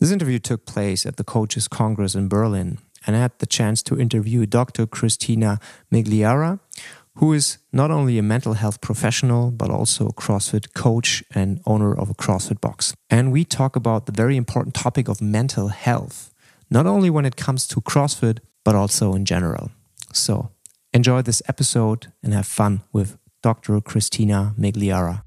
This interview took place at the Coaches Congress in Berlin, and I had the chance to interview Dr. Christina Migliara, who is not only a mental health professional, but also a CrossFit coach and owner of a CrossFit box. And we talk about the very important topic of mental health, not only when it comes to CrossFit, but also in general. So enjoy this episode and have fun with Dr. Christina Migliara.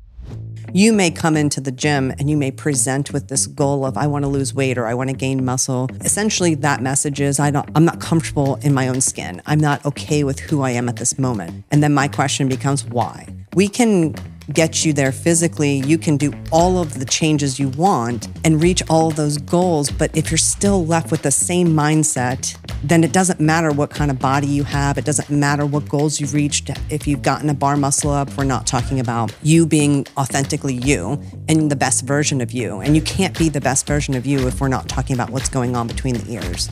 You may come into the gym and you may present with this goal of I want to lose weight or I want to gain muscle. Essentially, that message is I don't, I'm not comfortable in my own skin. I'm not okay with who I am at this moment. And then my question becomes why? We can get you there physically. You can do all of the changes you want and reach all of those goals. But if you're still left with the same mindset, then it doesn't matter what kind of body you have. It doesn't matter what goals you've reached. If you've gotten a bar muscle up, we're not talking about you being authentically you and the best version of you. And you can't be the best version of you if we're not talking about what's going on between the ears.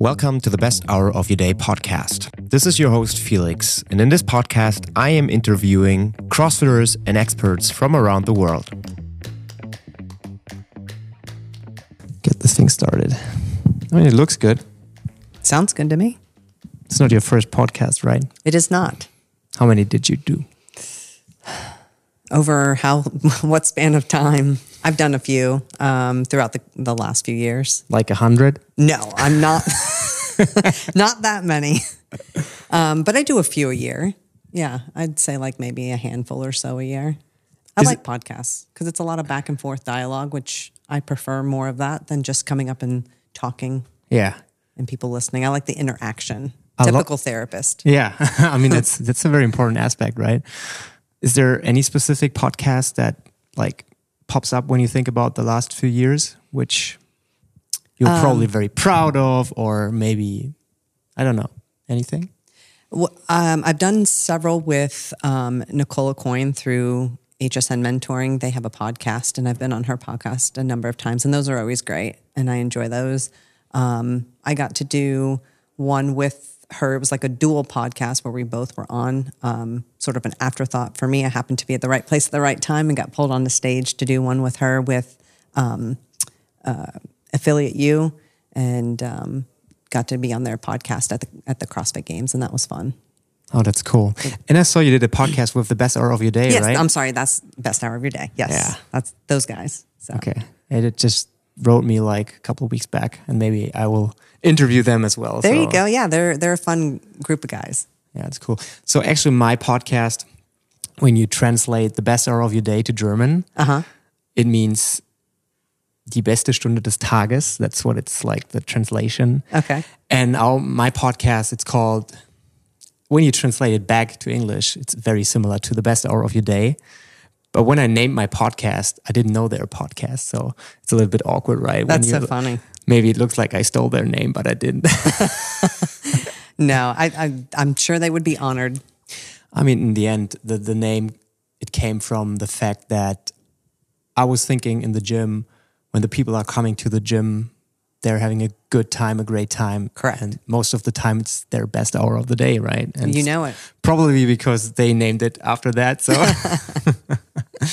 Welcome to the Best Hour of Your Day podcast. This is your host, Felix, and in this podcast, I am interviewing CrossFitters and experts from around the world. This thing started. I mean, it looks good. Sounds good to me. It's not your first podcast, right? It is not. How many did you do? Over how, what span of time? I've done a few um, throughout the, the last few years. Like a hundred? No, I'm not. not that many. Um, but I do a few a year. Yeah, I'd say like maybe a handful or so a year. I Is like podcasts because it's a lot of back and forth dialogue, which I prefer more of that than just coming up and talking Yeah. and people listening. I like the interaction. I lo- Typical therapist. Yeah. I mean, that's that's a very important aspect, right? Is there any specific podcast that like pops up when you think about the last few years, which you're probably very proud of, or maybe I don't know anything? Well, um, I've done several with um, Nicole Aucoin through HSN Mentoring. They have a podcast, and I've been on her podcast a number of times, and those are always great, and I enjoy those. Um, I got to do one with her. It was like a dual podcast where we both were on, um, sort of an afterthought for me. I happened to be at the right place at the right time and got pulled on the stage to do one with her with um, uh, Affiliate U, and um, got to be on their podcast at the at the CrossFit Games, and that was fun. Oh, that's cool. And I saw you did a podcast with the best hour of your day, Yes, right? I'm sorry. That's best hour of your day. Yes, Yeah. that's those guys. So okay. And it just wrote me like a couple of weeks back, and maybe I will interview them as well. there you go. Yeah, they're they're a fun group of guys. Yeah, it's cool. So actually, my podcast, when you translate the best hour of your day to German, Uh huh. it means die beste Stunde des Tages. That's what it's like, the translation. Okay. And our, my podcast, it's called, when you translate it back to English, it's very similar to the best hour of your day. But when I named my podcast, I didn't know their podcast. So it's a little bit awkward, right? That's so funny. Maybe it looks like I stole their name, but I didn't. No, I, I I'm sure they would be honored. I mean, in the end, the, the name, it came from the fact that I was thinking in the gym, when the people are coming to the gym, they're having a good time, a great time. Correct. And most of the time, it's their best hour of the day, right? And You know it. Probably because they named it after that. So,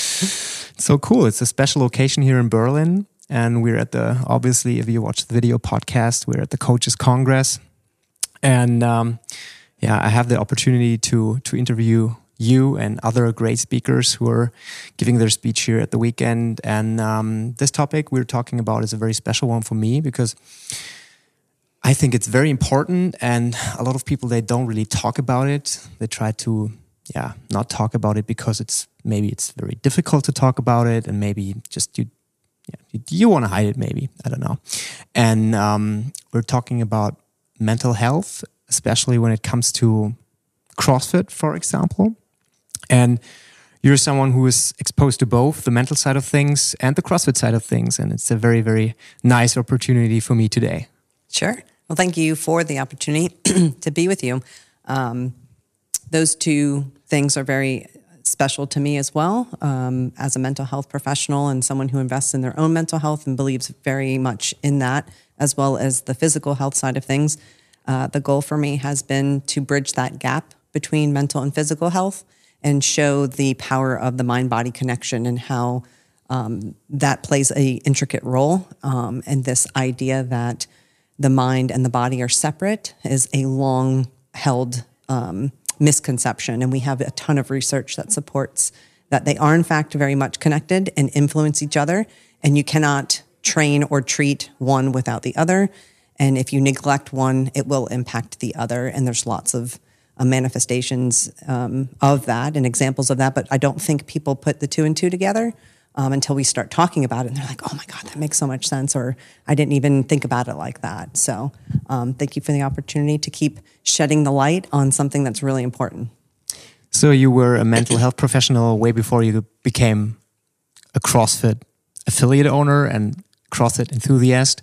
so cool. It's a special occasion here in Berlin. And we're at the, obviously, if you watch the video podcast, we're at the Coaches Congress. And um, yeah, I have the opportunity to to interview you and other great speakers who are giving their speech here at the weekend. And um, this topic we're talking about is a very special one for me because I think it's very important, and a lot of people they don't really talk about it. They try to, yeah, not talk about it because it's maybe it's very difficult to talk about it, and maybe just you, yeah, you, you want to hide it. Maybe I don't know. And um, we're talking about mental health, especially when it comes to CrossFit, for example. And you're someone who is exposed to both the mental side of things and the CrossFit side of things, and it's a very, very nice opportunity for me today. Sure. Well, thank you for the opportunity to be with you. Um, those two things are very special to me as well um, as a mental health professional and someone who invests in their own mental health and believes very much in that, as well as the physical health side of things. Uh, the goal for me has been to bridge that gap between mental and physical health and show the power of the mind body connection and how um, that plays a intricate role. Um, and this idea that the mind and the body are separate is a long held um, misconception. And we have a ton of research that supports that they are, in fact, very much connected and influence each other. And you cannot train or treat one without the other. And if you neglect one, it will impact the other. And there's lots of uh, manifestations um, of that and examples of that. But I don't think people put the two and two together um, until we start talking about it. And they're like, oh my God, that makes so much sense. Or I didn't even think about it like that. So um, thank you for the opportunity to keep shedding the light on something that's really important. So you were a mental health professional way before you became a CrossFit affiliate owner and CrossFit enthusiast.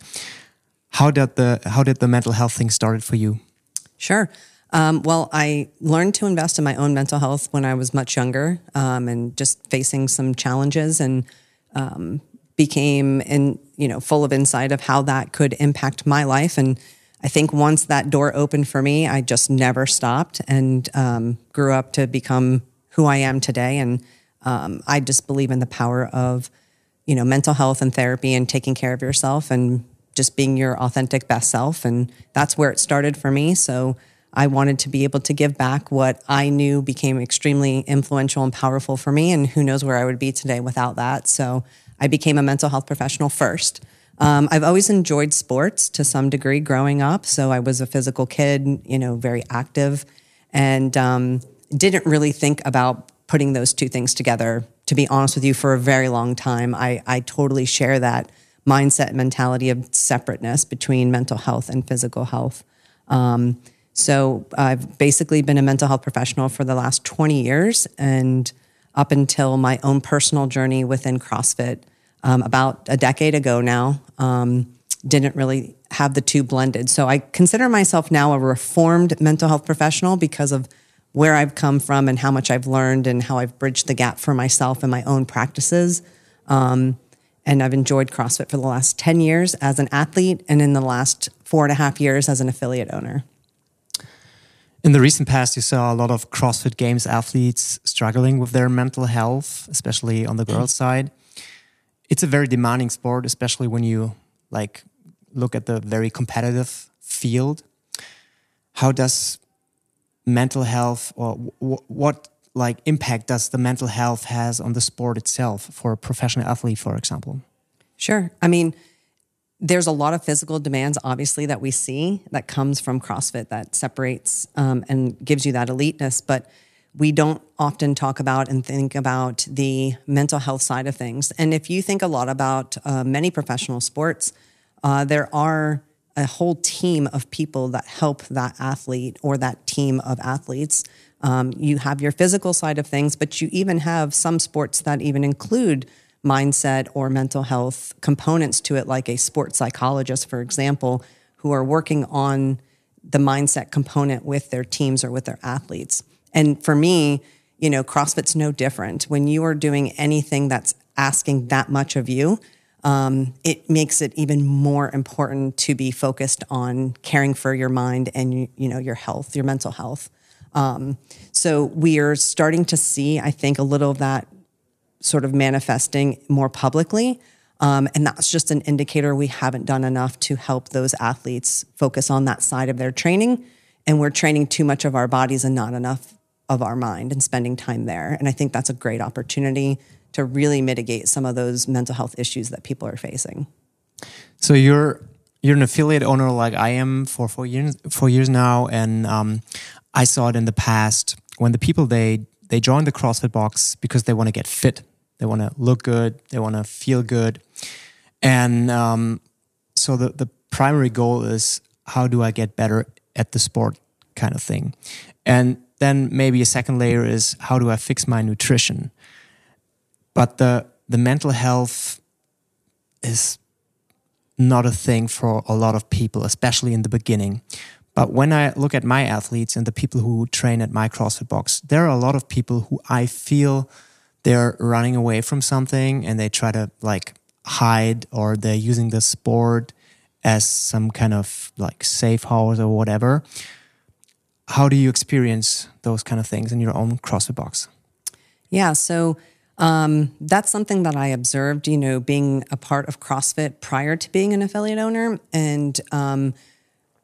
How did the how did the mental health thing started for you? Sure. Um, well, I learned to invest in my own mental health when I was much younger um, and just facing some challenges and um, became in you know full of insight of how that could impact my life. And I think once that door opened for me, I just never stopped and um, grew up to become who I am today. And um, I just believe in the power of you know mental health and therapy and taking care of yourself and just being your authentic best self. And that's where it started for me. So I wanted to be able to give back what I knew became extremely influential and powerful for me. And who knows where I would be today without that. So I became a mental health professional first. Um, I've always enjoyed sports to some degree growing up. So I was a physical kid, you know, very active, and um, didn't really think about putting those two things together. To be honest with you, for a very long time, I, I totally share that mindset mentality of separateness between mental health and physical health. Um, so I've basically been a mental health professional for the last 20 years and up until my own personal journey within CrossFit um, about a decade ago now. Um, didn't really have the two blended. So I consider myself now a reformed mental health professional because of where I've come from and how much I've learned and how I've bridged the gap for myself and my own practices. Um, and I've enjoyed CrossFit for the last 10 years as an athlete and in the last four and a half years as an affiliate owner. In the recent past, you saw a lot of CrossFit Games athletes struggling with their mental health, especially on the girls' side. It's a very demanding sport, especially when you like look at the very competitive field. How does mental health or what like impact does the mental health has on the sport itself for a professional athlete, for example? Sure. I mean, there's a lot of physical demands, obviously, that we see that comes from CrossFit that separates um, and gives you that eliteness. But we don't often talk about and think about the mental health side of things. And if you think a lot about uh, many professional sports, uh, there are a whole team of people that help that athlete or that team of athletes. Um, you have your physical side of things, but you even have some sports that even include mindset or mental health components to it, like a sports psychologist, for example, who are working on the mindset component with their teams or with their athletes. And for me, you know, CrossFit's no different. When you are doing anything that's asking that much of you, um, it makes it even more important to be focused on caring for your mind and you know your health, your mental health. Um, so we are starting to see, I think, a little of that sort of manifesting more publicly. Um, and that's just an indicator we haven't done enough to help those athletes focus on that side of their training. And we're training too much of our bodies and not enough of our mind and spending time there. And I think that's a great opportunity to really mitigate some of those mental health issues that people are facing. So you're you're an affiliate owner like I am for four years four years now, and um, I saw it in the past when the people they they join the CrossFit box because they want to get fit they want to look good. They want to feel good. And um, so the, the primary goal is how do I get better at the sport kind of thing. And then maybe a second layer is how do I fix my nutrition. But the the mental health is not a thing for a lot of people, especially in the beginning. But when I look at my athletes and the people who train at my CrossFit box, there are a lot of people who I feel they're running away from something and they try to like hide or they're using the sport as some kind of like safe house or whatever. How do you experience those kind of things in your own CrossFit box? Yeah, so Um, that's something that I observed, you know, being a part of CrossFit prior to being an affiliate owner. And, um,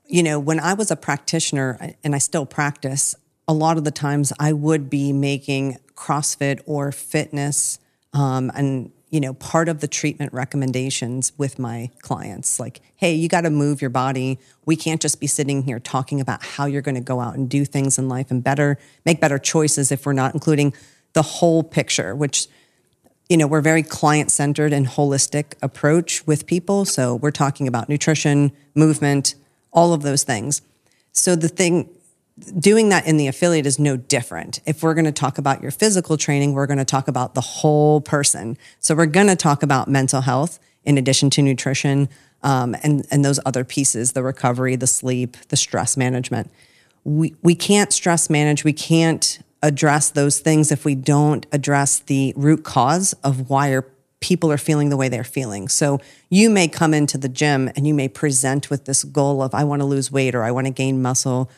you know, when I was a practitioner and I still practice, a lot of the times I would be making CrossFit or fitness um, and you know part of the treatment recommendations with my clients like hey you got to move your body. We can't just be sitting here talking about how you're going to go out and do things in life and better make better choices if we're not including the whole picture which you know we're very client centered and holistic approach with people. So we're talking about nutrition movement all of those things. So the thing doing that in the affiliate is no different. If we're going to talk about your physical training, we're going to talk about the whole person. So we're going to talk about mental health in addition to nutrition um, and and those other pieces: the recovery, the sleep, the stress management. We we can't stress manage. We can't address those things if we don't address the root cause of why are people are feeling the way they're feeling. So you may come into the gym and you may present with this goal of I want to lose weight or I want to gain muscle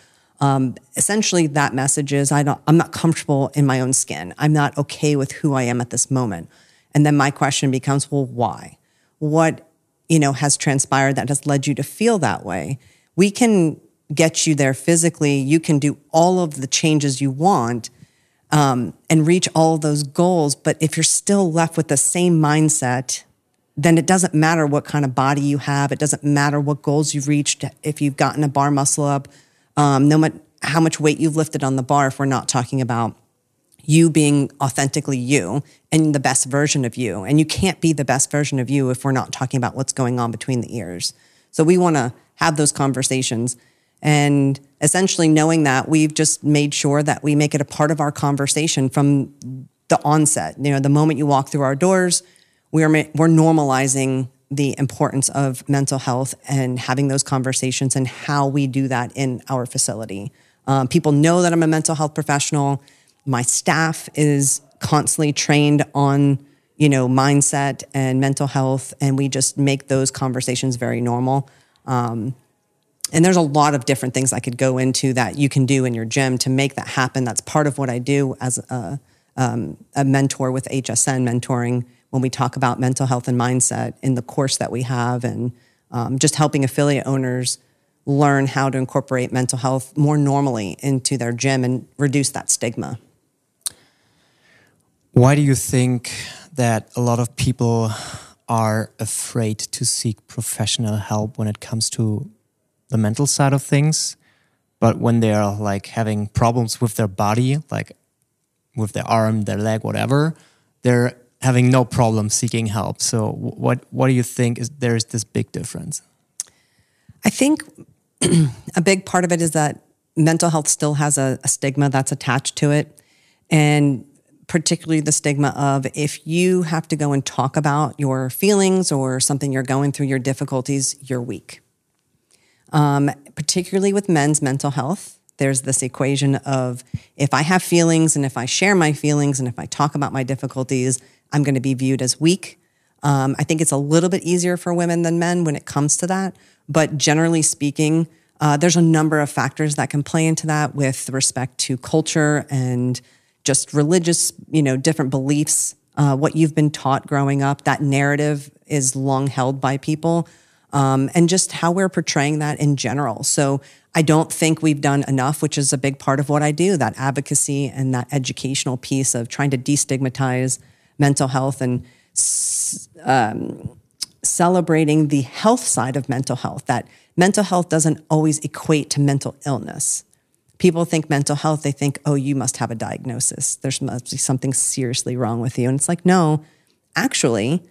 um, essentially, that message is I don't, I'm not comfortable in my own skin. I'm not okay with who I am at this moment. And then my question becomes, well, why? What you know has transpired that has led you to feel that way? We can get you there physically. You can do all of the changes you want um, and reach all of those goals. But if you're still left with the same mindset, then it doesn't matter what kind of body you have. It doesn't matter what goals you've reached. If you've gotten a bar muscle up, um, no matter how much weight you've lifted on the bar, if we're not talking about you being authentically you and the best version of you. And you can't be the best version of you if we're not talking about what's going on between the ears. So we want to have those conversations. And essentially, knowing that, we've just made sure that we make it a part of our conversation from the onset. You know, the moment you walk through our doors, we are, we're normalizing the importance of mental health and having those conversations and how we do that in our facility. Um, people know that I'm a mental health professional. My staff is constantly trained on, you know, mindset and mental health, and we just make those conversations very normal. Um, and there's a lot of different things I could go into that you can do in your gym to make that happen. That's part of what I do as a, um, a mentor with HSN mentoring when we talk about mental health and mindset in the course that we have and um, just helping affiliate owners learn how to incorporate mental health more normally into their gym and reduce that stigma. Why do you think that a lot of people are afraid to seek professional help when it comes to the mental side of things? But when they're like having problems with their body, like with their arm, their leg, whatever, they're having no problem seeking help. So what what do you think is there's this big difference? I think a big part of it is that mental health still has a, a stigma that's attached to it. And particularly the stigma of if you have to go and talk about your feelings or something you're going through, your difficulties, you're weak. Um, particularly with men's mental health, there's this equation of if I have feelings and if I share my feelings and if I talk about my difficulties, I'm going to be viewed as weak. Um, I think it's a little bit easier for women than men when it comes to that. But generally speaking, uh, there's a number of factors that can play into that with respect to culture and just religious, you know, different beliefs, uh, what you've been taught growing up. That narrative is long held by people, um, and just how we're portraying that in general. So I don't think we've done enough, which is a big part of what I do that advocacy and that educational piece of trying to destigmatize mental health and um, celebrating the health side of mental health, that mental health doesn't always equate to mental illness. People think mental health, they think, oh, you must have a diagnosis. There's must be something seriously wrong with you. And it's like, no, actually,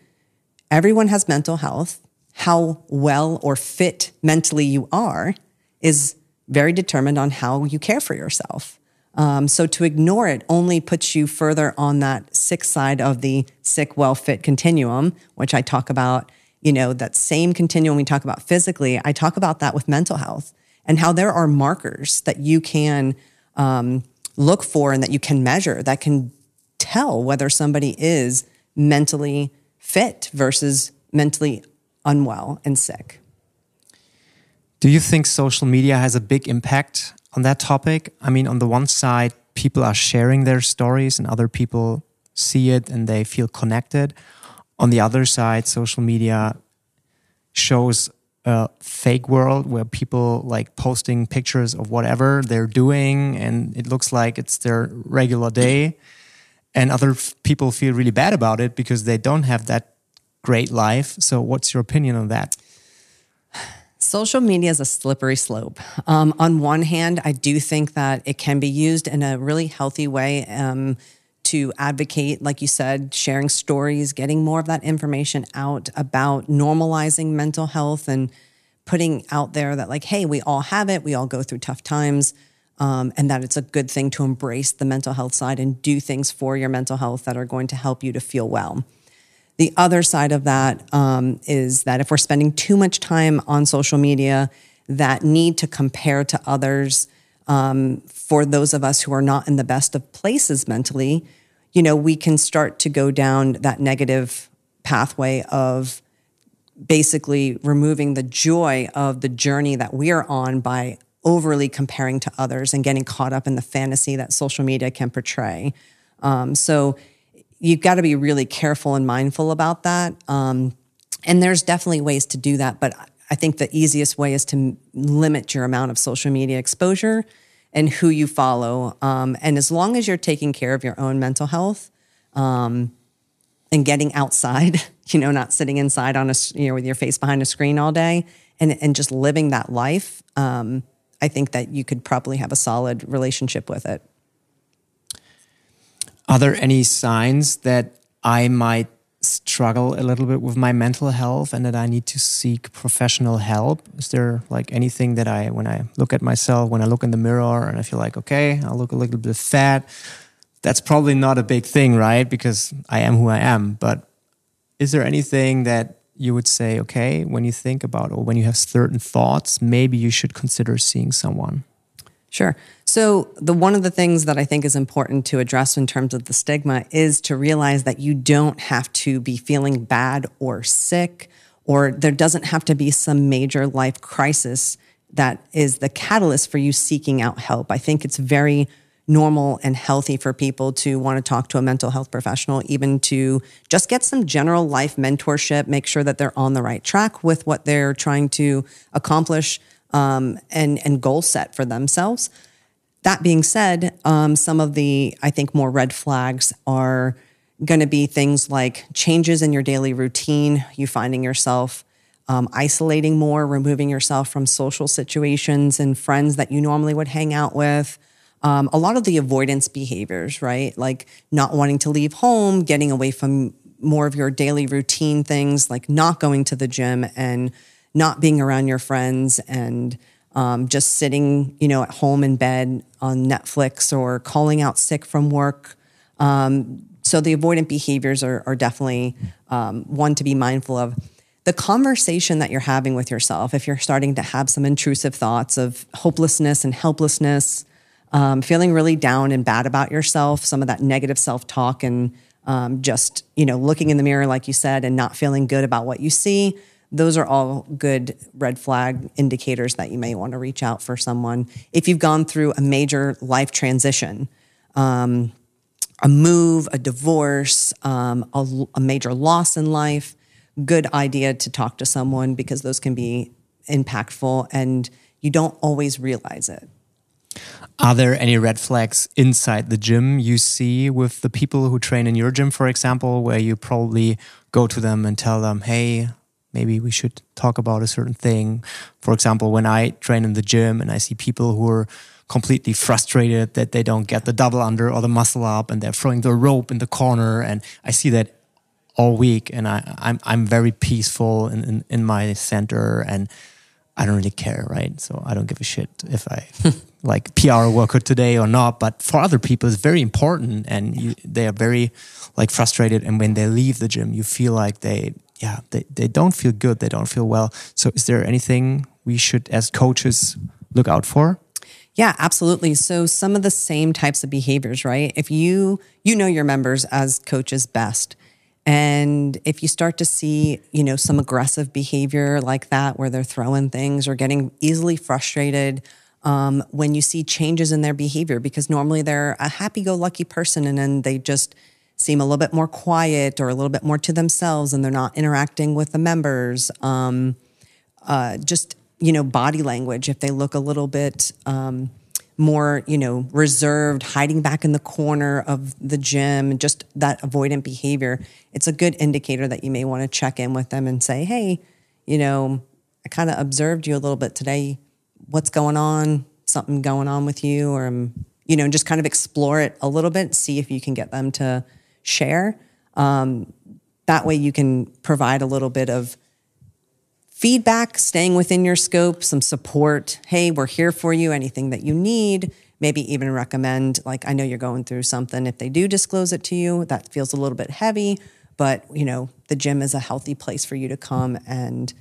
everyone has mental health. How well or fit mentally you are is very determined on how you care for yourself. Um, so to ignore it only puts you further on that sick side of the sick, well, fit continuum, which I talk about, you know, that same continuum we talk about physically. I talk about that with mental health and how there are markers that you can um, look for and that you can measure that can tell whether somebody is mentally fit versus mentally unwell and sick. Do you think social media has a big impact on that topic? I mean, on the one side, people are sharing their stories and other people see it and they feel connected. On the other side, social media shows a fake world where people like posting pictures of whatever they're doing and it looks like it's their regular day and other people feel really bad about it because they don't have that great life so what's your opinion on that Social media is a slippery slope. Um, on one hand, I do think that it can be used in a really healthy way um, to advocate, like you said, sharing stories, getting more of that information out about normalizing mental health and putting out there that, like, hey, we all have it, we all go through tough times. Um, and that it's a good thing to embrace the mental health side and do things for your mental health that are going to help you to feel well. The other side of that um, is that if we're spending too much time on social media, that need to compare to others, um, for those of us who are not in the best of places mentally, you know, we can start to go down that negative pathway of basically removing the joy of the journey that we are on by overly comparing to others and getting caught up in the fantasy that social media can portray. Um, so you've got to be really careful and mindful about that. Um, and there's definitely ways to do that, but I think the easiest way is to limit your amount of social media exposure and who you follow. Um, and as long as you're taking care of your own mental health um, and getting outside, you know, not sitting inside on a, you know, with your face behind a screen all day and, and just living that life, um, I think that you could probably have a solid relationship with it. Are there any signs that I might struggle a little bit with my mental health and that I need to seek professional help? Is there like anything that I, when I look at myself, when I look in the mirror and I feel like, okay, I look a little bit fat, that's probably not a big thing, right? Because I am who I am. But is there anything that you would say, okay, when you think about or when you have certain thoughts, maybe you should consider seeing someone? Sure. So the one of the things that I think is important to address in terms of the stigma is to realize that you don't have to be feeling bad or sick or there doesn't have to be some major life crisis that is the catalyst for you seeking out help. I think it's very normal and healthy for people to want to talk to a mental health professional, even to just get some general life mentorship, make sure that they're on the right track with what they're trying to accomplish um, and and goal set for themselves. That being said, um, some of the I think more red flags are going to be things like changes in your daily routine, you finding yourself um, isolating more, removing yourself from social situations and friends that you normally would hang out with. Um, a lot of the avoidance behaviors, right? Like not wanting to leave home, getting away from more of your daily routine things, like not going to the gym and not being around your friends and um, just sitting, you know, at home in bed on Netflix or calling out sick from work. Um, so the avoidant behaviors are, are definitely um, one to be mindful of. The conversation that you're having with yourself, if you're starting to have some intrusive thoughts of hopelessness and helplessness, um, feeling really down and bad about yourself, some of that negative self talk, and um, just you know looking in the mirror, like you said, and not feeling good about what you see those are all good red flag indicators that you may want to reach out for someone. If you've gone through a major life transition, um, a move, a divorce, um, a, a major loss in life, good idea to talk to someone because those can be impactful and you don't always realize it. Are there any red flags inside the gym you see with the people who train in your gym, for example, where you probably go to them and tell them, hey, maybe we should talk about a certain thing. For example, when I train in the gym and I see people who are completely frustrated that they don't get the double under or the muscle up and they're throwing the rope in the corner and I see that all week and I, I'm I'm very peaceful in, in, in my center and I don't really care, right? So I don't give a shit if I like PR worker today or not. But for other people, it's very important, and you, they are very like frustrated. And when they leave the gym, you feel like they yeah, they, they don't feel good. They don't feel well. So is there anything we should, as coaches, look out for? Yeah, absolutely. So some of the same types of behaviors, right? If you you know your members as coaches best, and if you start to see, you know, some aggressive behavior like that, where they're throwing things or getting easily frustrated, um, when you see changes in their behavior, because normally they're a happy-go-lucky person, and then they just seem a little bit more quiet or a little bit more to themselves and they're not interacting with the members. Um, uh, just, you know, body language, if they look a little bit um, more, you know, reserved, hiding back in the corner of the gym, just that avoidant behavior, it's a good indicator that you may want to check in with them and say, hey, you know, I kind of observed you a little bit today. What's going on? Something going on with you? Or, um, you know, just kind of explore it a little bit, see if you can get them to share. Um, that way you can provide a little bit of feedback, staying within your scope, some support. Hey, we're here for you. Anything that you need. Maybe even recommend, like, I know you're going through something. If they do disclose it to you, that feels a little bit heavy, but you know, the gym is a healthy place for you to come and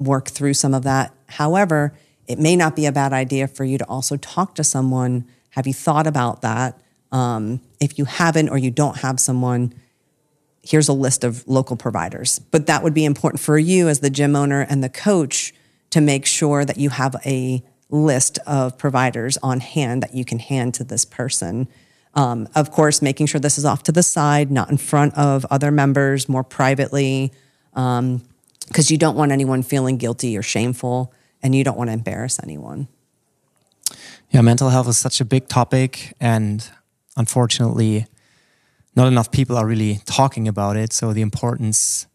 work through some of that. However, it may not be a bad idea for you to also talk to someone. Have you thought about that? Um, if you haven't or you don't have someone, here's a list of local providers. But that would be important for you as the gym owner and the coach to make sure that you have a list of providers on hand that you can hand to this person. Um, of course, making sure this is off to the side, not in front of other members, more privately, because um, you don't want anyone feeling guilty or shameful, and you don't want to embarrass anyone. Yeah, mental health is such a big topic, and unfortunately, not enough people are really talking about it. So the importance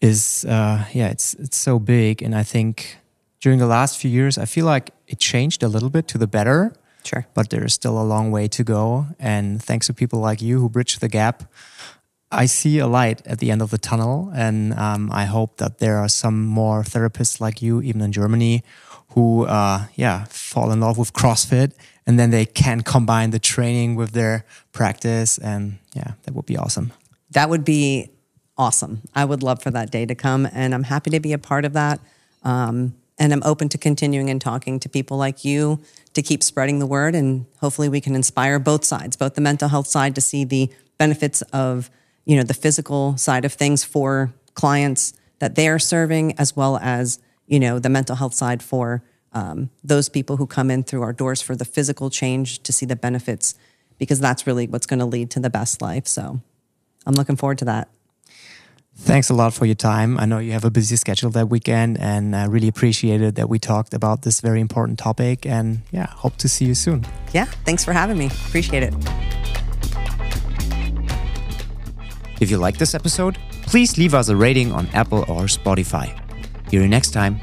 is, uh, yeah, it's it's so big. And I think during the last few years, I feel like it changed a little bit to the better. Sure. But there is still a long way to go. And thanks to people like you who bridge the gap, I see a light at the end of the tunnel. And um, I hope that there are some more therapists like you, even in Germany, who, uh, yeah, fall in love with CrossFit and then they can combine the training with their practice and yeah that would be awesome. That would be awesome. I would love for that day to come and i'm happy to be a part of that. Um, and i'm open to continuing and talking to people like you to keep spreading the word and hopefully we can inspire both sides both the mental health side to see the benefits of you know the physical side of things for clients that they are serving as well as you know the mental health side for um, those people who come in through our doors for the physical change to see the benefits, because that's really what's going to lead to the best life. So I'm looking forward to that. Thanks a lot for your time. I know you have a busy schedule that weekend, and I really appreciated that we talked about this very important topic. And yeah, hope to see you soon. Yeah, thanks for having me. Appreciate it. If you like this episode, please leave us a rating on Apple or Spotify. Hear you next time.